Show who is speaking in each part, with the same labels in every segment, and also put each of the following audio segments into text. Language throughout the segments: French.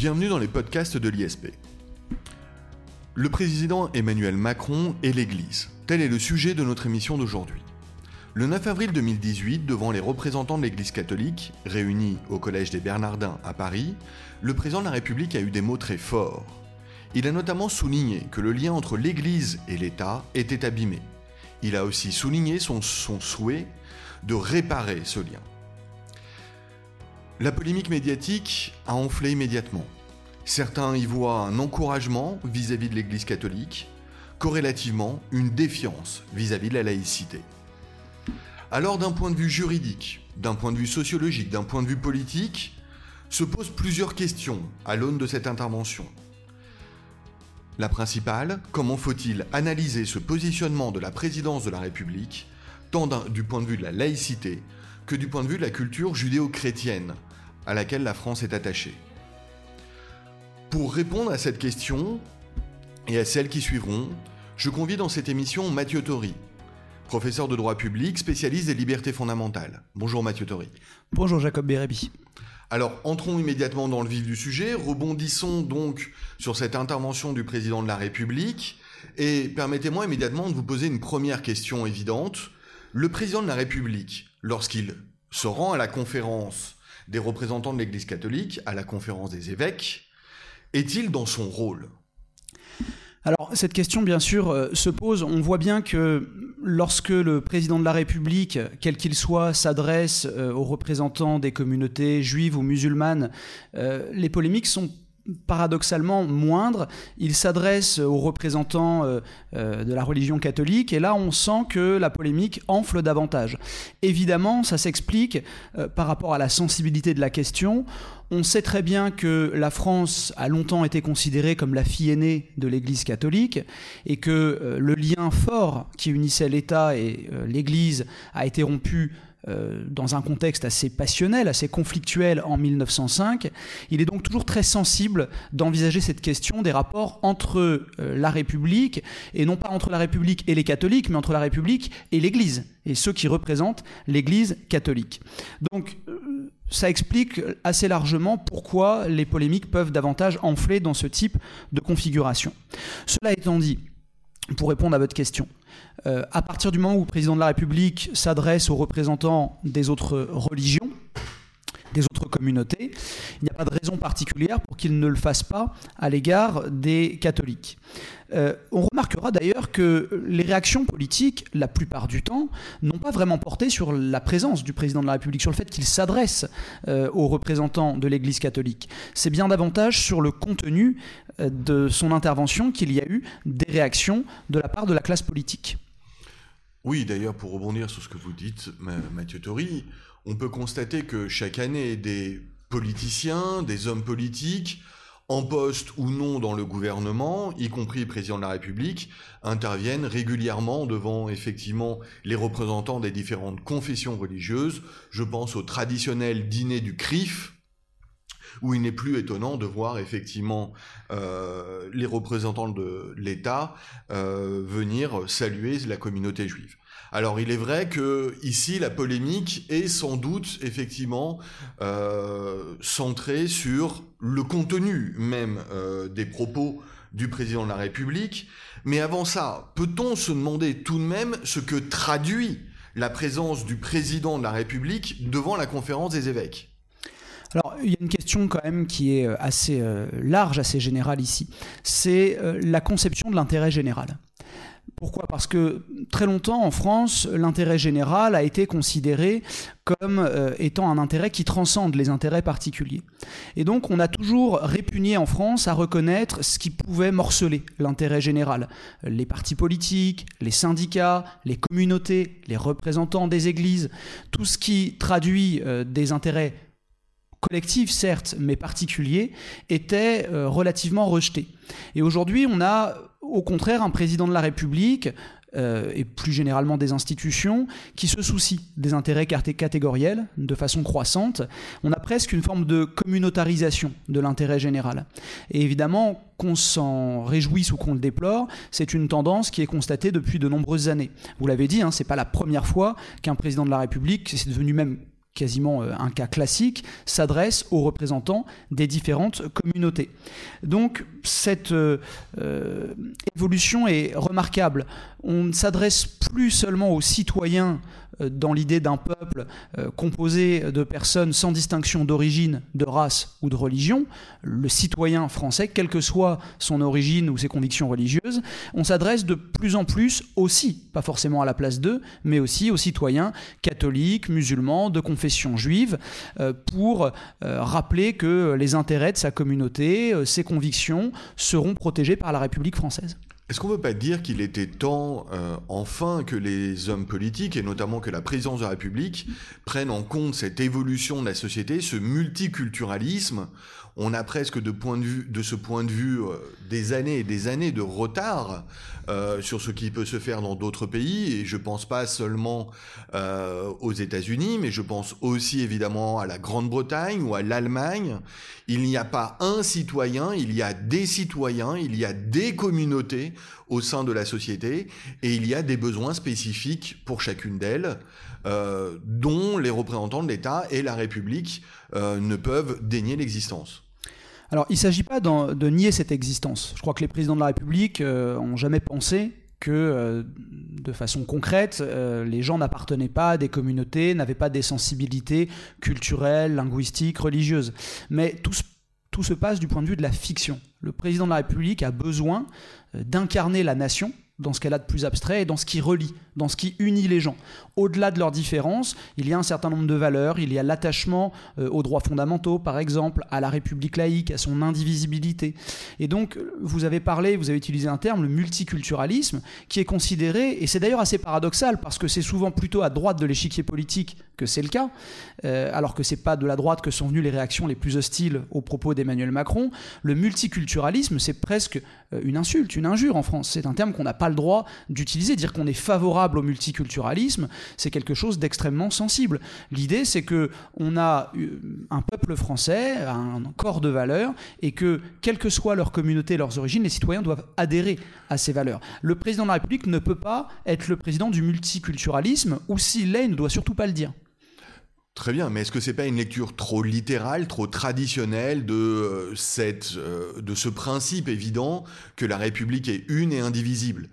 Speaker 1: Bienvenue dans les podcasts de l'ISP. Le président Emmanuel Macron et l'Église. Tel est le sujet de notre émission d'aujourd'hui. Le 9 avril 2018, devant les représentants de l'Église catholique, réunis au Collège des Bernardins à Paris, le président de la République a eu des mots très forts. Il a notamment souligné que le lien entre l'Église et l'État était abîmé. Il a aussi souligné son, son souhait de réparer ce lien. La polémique médiatique a enflé immédiatement. Certains y voient un encouragement vis-à-vis de l'Église catholique, corrélativement une défiance vis-à-vis de la laïcité. Alors d'un point de vue juridique, d'un point de vue sociologique, d'un point de vue politique, se posent plusieurs questions à l'aune de cette intervention. La principale, comment faut-il analyser ce positionnement de la présidence de la République, tant du point de vue de la laïcité que du point de vue de la culture judéo-chrétienne, à laquelle la France est attachée. Pour répondre à cette question et à celles qui suivront, je convie dans cette émission Mathieu Tori, professeur de droit public, spécialiste des libertés fondamentales. Bonjour Mathieu Tori.
Speaker 2: Bonjour Jacob Bérébi.
Speaker 1: Alors, entrons immédiatement dans le vif du sujet, rebondissons donc sur cette intervention du président de la République, et permettez-moi immédiatement de vous poser une première question évidente. Le président de la République, lorsqu'il se rend à la conférence des représentants de l'Église catholique à la conférence des évêques, est-il dans son rôle?
Speaker 2: Alors cette question bien sûr euh, se pose, on voit bien que lorsque le président de la République, quel qu'il soit, s'adresse euh, aux représentants des communautés juives ou musulmanes, euh, les polémiques sont paradoxalement moindre. Il s'adresse aux représentants euh, euh, de la religion catholique et là on sent que la polémique enfle davantage. Évidemment, ça s'explique euh, par rapport à la sensibilité de la question. On sait très bien que la France a longtemps été considérée comme la fille aînée de l'Église catholique et que le lien fort qui unissait l'État et l'Église a été rompu euh, dans un contexte assez passionnel, assez conflictuel en 1905. Il est donc toujours très sensible d'envisager cette question des rapports entre euh, la République, et non pas entre la République et les catholiques, mais entre la République et l'Église, et ceux qui représentent l'Église catholique. Donc, euh, ça explique assez largement pourquoi les polémiques peuvent davantage enfler dans ce type de configuration. Cela étant dit, pour répondre à votre question, euh, à partir du moment où le président de la République s'adresse aux représentants des autres religions, des autres communautés, il n'y a pas de raison particulière pour qu'il ne le fasse pas à l'égard des catholiques. Euh, on remarquera d'ailleurs que les réactions politiques, la plupart du temps, n'ont pas vraiment porté sur la présence du président de la République, sur le fait qu'il s'adresse euh, aux représentants de l'Église catholique. C'est bien davantage sur le contenu de son intervention qu'il y a eu des réactions de la part de la classe politique.
Speaker 1: Oui, d'ailleurs, pour rebondir sur ce que vous dites, Mathieu Tori, on peut constater que chaque année, des politiciens, des hommes politiques, en poste ou non dans le gouvernement, y compris président de la République, interviennent régulièrement devant effectivement les représentants des différentes confessions religieuses. Je pense au traditionnel dîner du CRIF, où il n'est plus étonnant de voir effectivement euh, les représentants de l'État euh, venir saluer la communauté juive. Alors il est vrai que ici la polémique est sans doute effectivement euh, centrée sur le contenu même des propos du président de la République. Mais avant ça, peut-on se demander tout de même ce que traduit la présence du président de la République devant la conférence des évêques?
Speaker 2: Alors, il y a une question quand même qui est euh, assez euh, large, assez générale ici. C'est euh, la conception de l'intérêt général. Pourquoi? Parce que très longtemps en France, l'intérêt général a été considéré comme étant un intérêt qui transcende les intérêts particuliers. Et donc on a toujours répugné en France à reconnaître ce qui pouvait morceler l'intérêt général. Les partis politiques, les syndicats, les communautés, les représentants des églises, tout ce qui traduit des intérêts collectif certes, mais particulier, était euh, relativement rejeté. Et aujourd'hui, on a au contraire un président de la République euh, et plus généralement des institutions qui se soucient des intérêts catégoriels de façon croissante. On a presque une forme de communautarisation de l'intérêt général. Et évidemment, qu'on s'en réjouisse ou qu'on le déplore, c'est une tendance qui est constatée depuis de nombreuses années. Vous l'avez dit, hein, c'est pas la première fois qu'un président de la République, c'est devenu même quasiment euh, un cas classique, s'adresse aux représentants des différentes communautés. Donc cette euh, euh, évolution est remarquable. On ne s'adresse plus seulement aux citoyens dans l'idée d'un peuple composé de personnes sans distinction d'origine, de race ou de religion, le citoyen français, quelle que soit son origine ou ses convictions religieuses, on s'adresse de plus en plus aussi, pas forcément à la place d'eux, mais aussi aux citoyens catholiques, musulmans, de confession juive, euh, pour euh, rappeler que les intérêts de sa communauté, euh, ses convictions seront protégés par la République française.
Speaker 1: Est-ce qu'on ne peut pas dire qu'il était temps, enfin, que les hommes politiques, et notamment que la présidence de la République, prennent en compte cette évolution de la société, ce multiculturalisme on a presque de, ce point de vue euh, des années et des années de retard euh, sur ce qui peut se faire dans d'autres pays. Et je pense pas seulement euh, aux États-Unis, mais je pense aussi évidemment à la Grande-Bretagne ou à l'Allemagne. Il n'y a pas un citoyen, il y a des citoyens, il y a des communautés au sein de la société et il y a des besoins spécifiques pour chacune d'elles. Dont les représentants de l'État et la République ne peuvent dénier l'existence.
Speaker 2: Alors, il ne s'agit pas de nier cette existence. Je crois que les présidents de la République n'ont euh, jamais pensé que, euh, de façon concrète, euh, les gens n'appartenaient pas à des communautés, n'avaient pas des sensibilités culturelles, linguistiques, religieuses. Mais tout se passe du point de vue de la fiction. Le président de la République a besoin d'incarner la nation dans ce qu'elle a de plus abstrait et dans ce qui relie, dans ce qui unit les gens. Au-delà de leurs différences, il y a un certain nombre de valeurs, il y a l'attachement euh, aux droits fondamentaux, par exemple, à la République laïque, à son indivisibilité. Et donc, vous avez parlé, vous avez utilisé un terme, le multiculturalisme, qui est considéré, et c'est d'ailleurs assez paradoxal, parce que c'est souvent plutôt à droite de l'échiquier politique que c'est le cas, euh, alors que c'est pas de la droite que sont venues les réactions les plus hostiles aux propos d'Emmanuel Macron. Le multiculturalisme, c'est presque euh, une insulte, une injure en France. C'est un terme qu'on n'a pas le droit d'utiliser. Dire qu'on est favorable au multiculturalisme, c'est quelque chose d'extrêmement sensible. L'idée, c'est que on a euh, un peuple français, un corps de valeurs, et que, quelle que soit leur communauté, leurs origines, les citoyens doivent adhérer à ces valeurs. Le président de la République ne peut pas être le président du multiculturalisme, ou s'il l'est, il ne doit surtout pas le dire.
Speaker 1: Très bien, mais est-ce que c'est pas une lecture trop littérale, trop traditionnelle de, euh, cette, euh, de ce principe évident que la République est une et indivisible?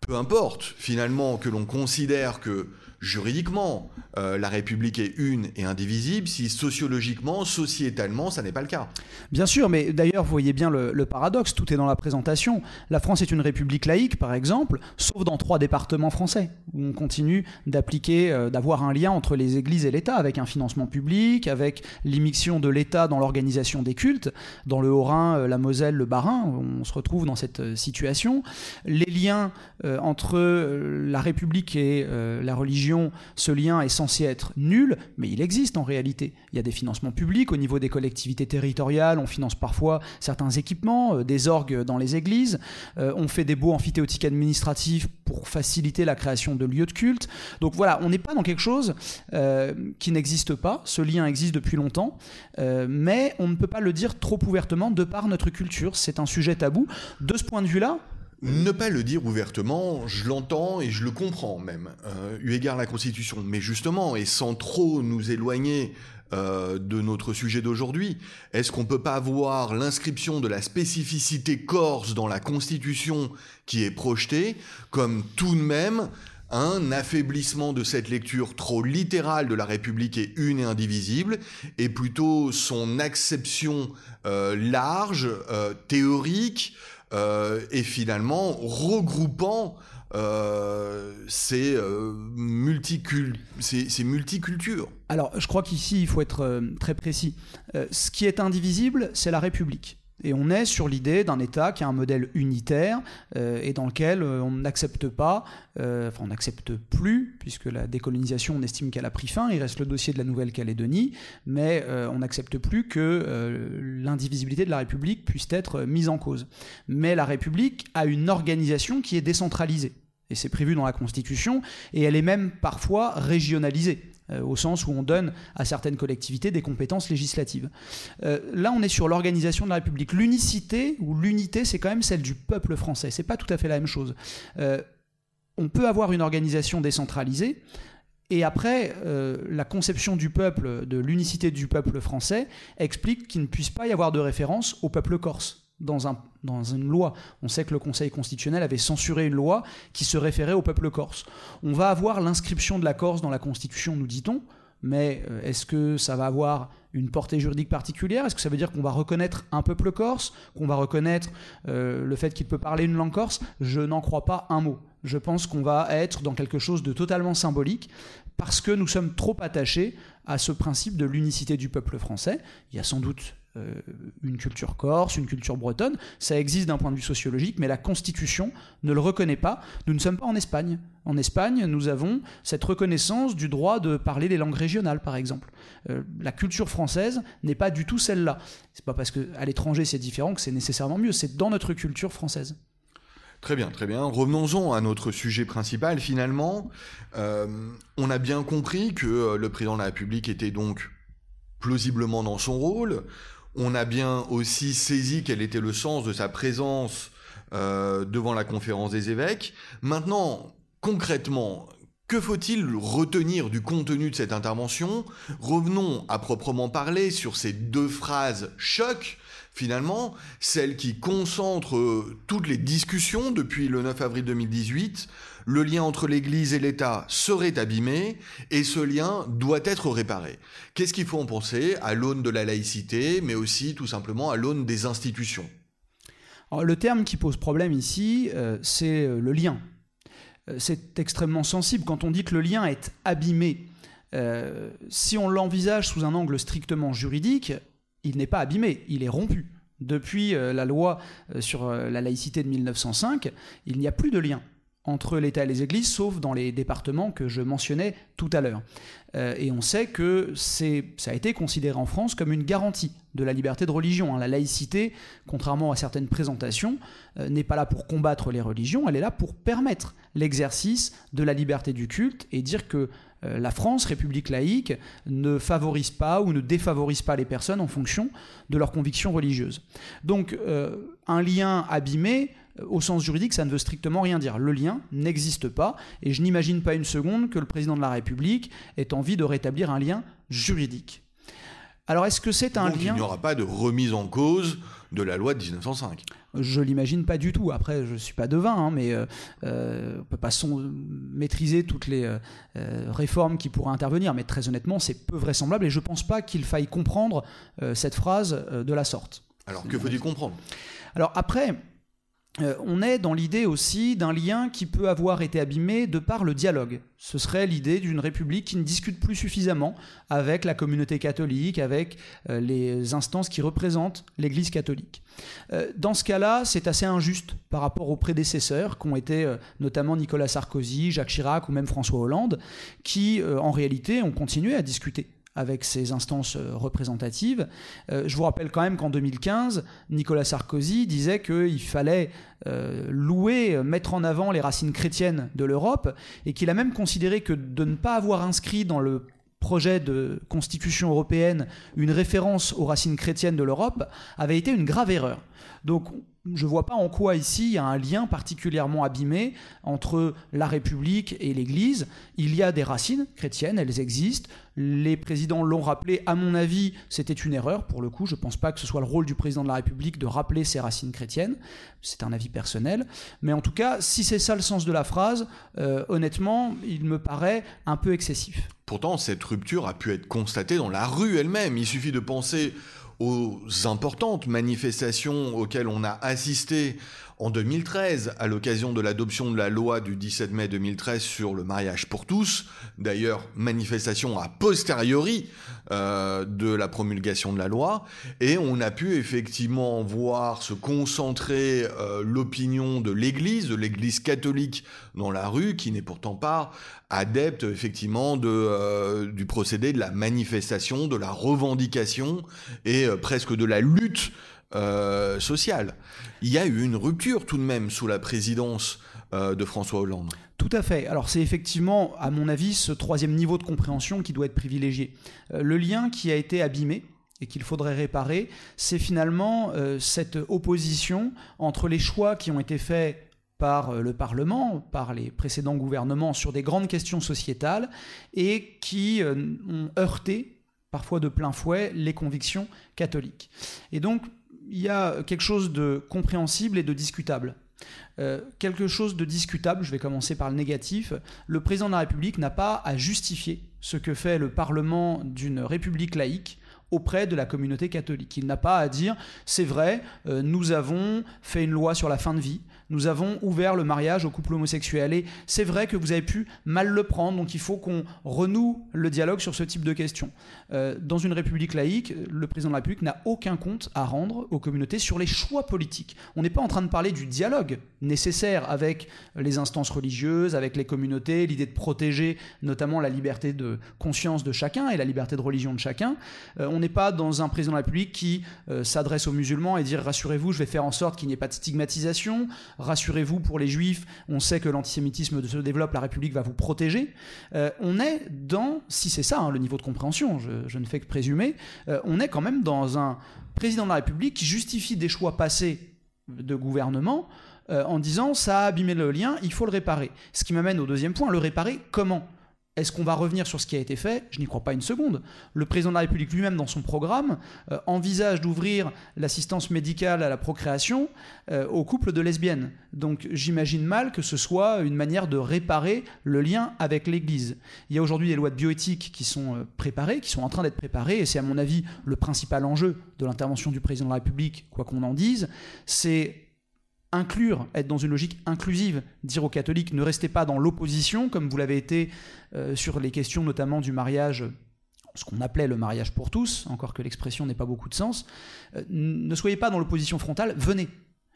Speaker 1: Peu importe, finalement, que l'on considère que juridiquement, euh, la République est une et indivisible, si sociologiquement, sociétalement, ça n'est pas le cas.
Speaker 2: Bien sûr, mais d'ailleurs, vous voyez bien le, paradoxe, tout est dans la présentation. La France est une république laïque, par exemple, sauf dans trois départements français, où on continue d'appliquer, euh, d'avoir un lien entre les églises et l'État, avec un financement public, avec l'immixion de l'État dans l'organisation des cultes. Dans le Haut-Rhin, euh, la Moselle, le Bas-Rhin, on se retrouve dans cette situation. Les liens entre la République et la religion ce lien est censé être nul, mais il existe en réalité. Il y a des financements publics au niveau des collectivités territoriales, on finance parfois certains équipements, euh, des orgues dans les églises, euh, on fait des beaux amphithéotiques administratifs pour faciliter la création de lieux de culte. Donc voilà, on n'est pas dans quelque chose euh, qui n'existe pas, ce lien existe depuis longtemps, mais on ne peut pas le dire trop ouvertement de par notre culture, c'est un sujet tabou. De ce point de vue-là,
Speaker 1: ne pas le dire ouvertement, je l'entends et je le comprends même, euh, eu égard à la Constitution. Mais justement, et sans trop nous éloigner euh, de notre sujet d'aujourd'hui, est-ce qu'on ne peut pas avoir l'inscription de la spécificité corse dans la Constitution qui est projetée comme tout de même un affaiblissement de cette lecture trop littérale de la République est une et indivisible, et plutôt son acception euh, large, euh, théorique, et finalement regroupant euh, ces, euh, ces, multicultures.
Speaker 2: Alors, je crois qu'ici, il faut être euh, très précis. ce qui est indivisible, c'est la République. Et on est sur l'idée d'un État qui a un modèle unitaire euh, et dans lequel euh, on n'accepte pas, euh, enfin on n'accepte plus, puisque la décolonisation, on estime qu'elle a pris fin, il reste le dossier de la Nouvelle-Calédonie, mais on n'accepte plus que l'indivisibilité de la République puisse être mise en cause. Mais la République a une organisation qui est décentralisée. Et c'est prévu dans la Constitution, et elle est même parfois régionalisée. Euh, au sens où on donne à certaines collectivités des compétences législatives. Euh, là, on est sur l'organisation de la République. L'unicité ou l'unité, c'est quand même celle du peuple français. C'est pas tout à fait la même chose. Euh, on peut avoir une organisation décentralisée Et après, la conception du peuple, de l'unicité du peuple français, explique qu'il ne puisse pas y avoir de référence au peuple corse dans, un, dans une loi. On sait que le Conseil constitutionnel avait censuré une loi qui se référait au peuple corse. On va avoir l'inscription de la Corse dans la Constitution, nous dit-on, mais euh, est-ce que ça va avoir une portée juridique particulière? Est-ce que ça veut dire qu'on va reconnaître un peuple corse? Qu'on va reconnaître euh, le fait qu'il peut parler une langue corse? Je n'en crois pas un mot. Je pense qu'on va être dans quelque chose de totalement symbolique parce que nous sommes trop attachés à ce principe de l'unicité du peuple français. Il y a sans doute une culture corse, une culture bretonne, ça existe d'un point de vue sociologique, mais la Constitution ne le reconnaît pas. Nous ne sommes pas en Espagne. En Espagne, nous avons cette reconnaissance du droit de parler les langues régionales, par exemple. Euh, la culture française n'est pas du tout celle-là. C'est pas parce qu'à l'étranger c'est différent que c'est nécessairement mieux. C'est dans notre culture française.
Speaker 1: Très bien, très bien. Revenons-en à notre sujet principal. Finalement, euh, on a bien compris que le président de la République était donc plausiblement dans son rôle. On a bien aussi saisi quel était le sens de sa présence euh, devant la conférence des évêques. Maintenant, concrètement, que faut-il retenir du contenu de cette intervention? Revenons à proprement parler sur ces deux phrases choc, finalement, celles qui concentrent toutes les discussions depuis le 9 avril 2018 le lien entre l'Église et l'État serait abîmé et ce lien doit être réparé. Qu'est-ce qu'il faut en penser à l'aune de la laïcité, mais aussi tout simplement à l'aune des institutions?
Speaker 2: Le terme qui pose problème ici, euh, c'est euh, le lien. Euh, c'est extrêmement sensible quand on dit que le lien est abîmé. si on l'envisage sous un angle strictement juridique, il n'est pas abîmé, il est rompu. Depuis la loi sur la laïcité de 1905, il n'y a plus de lien entre l'État et les églises, sauf dans les départements que je mentionnais tout à l'heure. Euh, et on sait que ça a été considéré en France comme une garantie de la liberté de religion. Hein. La laïcité, contrairement à certaines présentations, euh, n'est pas là pour combattre les religions, elle est là pour permettre l'exercice de la liberté du culte et dire que la France, république laïque, ne favorise pas ou ne défavorise pas les personnes en fonction de leurs convictions religieuses. Donc un lien abîmé, au sens juridique, ça ne veut strictement rien dire. Le lien n'existe pas, et je n'imagine pas une seconde que le président de la République ait envie de rétablir un lien juridique. Alors est-ce que c'est un
Speaker 1: Donc,
Speaker 2: lien
Speaker 1: Il n'y aura pas de remise en cause de la loi de 1905.
Speaker 2: Je l'imagine pas du tout. Après, je ne suis pas devin, hein, mais euh, euh, on ne peut pas maîtriser toutes les euh, réformes qui pourraient intervenir. Mais très honnêtement, c'est peu vraisemblable et je ne pense pas qu'il faille comprendre cette phrase de la sorte.
Speaker 1: Alors, que faut-il comprendre?
Speaker 2: Alors après, euh, on est dans l'idée aussi d'un lien qui peut avoir été abîmé de par le dialogue. Ce serait l'idée d'une république qui ne discute plus suffisamment avec la communauté catholique, avec euh, les instances qui représentent l'Église catholique. Euh, dans ce cas-là, c'est assez injuste par rapport aux prédécesseurs, qui ont été notamment Nicolas Sarkozy, Jacques Chirac ou même François Hollande, qui en réalité ont continué à discuter avec ces instances euh, représentatives. Euh, je vous rappelle quand même qu'en 2015, Nicolas Sarkozy disait qu'il fallait euh, louer, mettre en avant les racines chrétiennes de l'Europe, et qu'il a même considéré que de ne pas avoir inscrit dans le projet de constitution européenne une référence aux racines chrétiennes de l'Europe avait été une grave erreur. Donc je ne vois pas en quoi ici il y a un lien particulièrement abîmé entre la République et l'Église. Il y a des racines chrétiennes, elles existent. Les présidents l'ont rappelé. À mon avis, c'était une erreur. Pour le coup, je ne pense pas que ce soit le rôle du président de la République de rappeler ses racines chrétiennes. C'est un avis personnel. Mais en tout cas, si c'est ça le sens de la phrase, euh, honnêtement, il me paraît un peu excessif.
Speaker 1: Pourtant, cette rupture a pu être constatée dans la rue elle-même. Il suffit de penser aux importantes manifestations auxquelles on a assisté en 2013, à l'occasion de l'adoption de la loi du 17 mai 2013 sur le mariage pour tous, d'ailleurs manifestation a posteriori euh, de la promulgation de la loi, et on a pu effectivement voir se concentrer euh, l'opinion de l'Église, de l'Église catholique dans la rue, qui n'est pourtant pas adepte effectivement de, euh, du procédé de la manifestation, de la revendication et presque de la lutte euh, sociale. Il y a eu une rupture tout de même sous la présidence euh, de François Hollande.
Speaker 2: Tout à fait. Alors c'est effectivement, à mon avis, ce troisième niveau de compréhension qui doit être privilégié. Euh, le lien qui a été abîmé et qu'il faudrait réparer, c'est finalement cette opposition entre les choix qui ont été faits par le Parlement, par les précédents gouvernements sur des grandes questions sociétales et qui ont heurté parfois de plein fouet les convictions catholiques. Et donc il y a quelque chose de compréhensible et de discutable. Euh, quelque chose de discutable, je vais commencer par le négatif, le président de la République n'a pas à justifier ce que fait le Parlement d'une République laïque auprès de la communauté catholique. Il n'a pas à dire, c'est vrai, euh, nous avons fait une loi sur la fin de vie, nous avons ouvert le mariage aux couples homosexuels. Et c'est vrai que vous avez pu mal le prendre, donc il faut qu'on renoue le dialogue sur ce type de questions. Euh, dans une république laïque, le président de la République n'a aucun compte à rendre aux communautés sur les choix politiques. On n'est pas en train de parler du dialogue nécessaire avec les instances religieuses, avec les communautés, l'idée de protéger notamment la liberté de conscience de chacun et la liberté de religion de chacun. Euh, on n'est pas dans un président de la République qui euh, s'adresse aux musulmans et dire rassurez-vous, je vais faire en sorte qu'il n'y ait pas de stigmatisation, rassurez-vous pour les juifs, on sait que l'antisémitisme se développe, la République va vous protéger. Euh, on est dans, si c'est ça hein, le niveau de compréhension, je, ne fais que présumer, euh, on est quand même dans un président de la République qui justifie des choix passés de gouvernement euh, en disant ça a abîmé le lien, il faut le réparer. Ce qui m'amène au deuxième point, le réparer comment? Est-ce qu'on va revenir sur ce qui a été fait? Je n'y crois pas une seconde. Le président de la République lui-même, dans son programme, euh, envisage d'ouvrir l'assistance médicale à la procréation euh, aux couples de lesbiennes. Donc j'imagine mal que ce soit une manière de réparer le lien avec l'Église. Il y a aujourd'hui des lois de bioéthique qui sont euh, préparées, qui sont en train d'être préparées, et c'est à mon avis le principal enjeu de l'intervention du président de la République, quoi qu'on en dise, c'est inclure, être dans une logique inclusive, dire aux catholiques ne restez pas dans l'opposition comme vous l'avez été euh, sur les questions notamment du mariage ce qu'on appelait le mariage pour tous, encore que l'expression n'ait pas beaucoup de sens, euh, ne soyez pas dans l'opposition frontale, venez,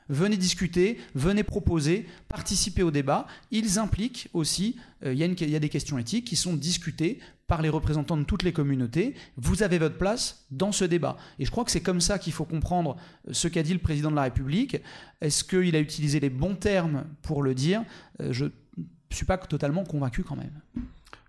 Speaker 2: Venez discuter, venez proposer, participer au débat. Ils impliquent aussi, euh, il y, a des questions éthiques qui sont discutées par les représentants de toutes les communautés. Vous avez votre place dans ce débat. Et je crois que c'est comme ça qu'il faut comprendre euh, ce qu'a dit le président de la République. Est-ce qu'il a utilisé les bons termes pour le dire? Euh, Je ne suis pas totalement convaincu quand même.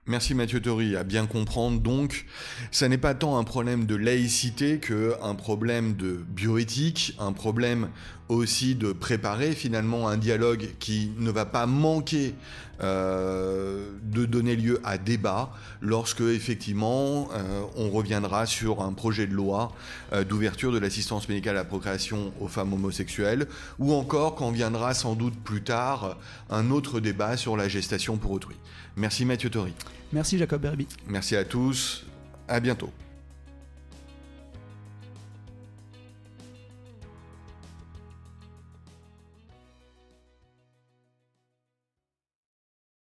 Speaker 1: Merci Mathieu Tori. À bien comprendre, donc, ça n'est pas tant un problème de laïcité qu'un problème de bioéthique, un problème aussi de préparer finalement un dialogue qui ne va pas manquer euh, de donner lieu à débat lorsque effectivement euh, on reviendra sur un projet de loi euh, d'ouverture de l'assistance médicale à la procréation aux femmes homosexuelles ou encore quand viendra sans doute plus tard un autre débat sur la gestation pour autrui. Merci Mathieu Tori.
Speaker 2: Merci Jacob Berby.
Speaker 1: Merci à tous. À bientôt.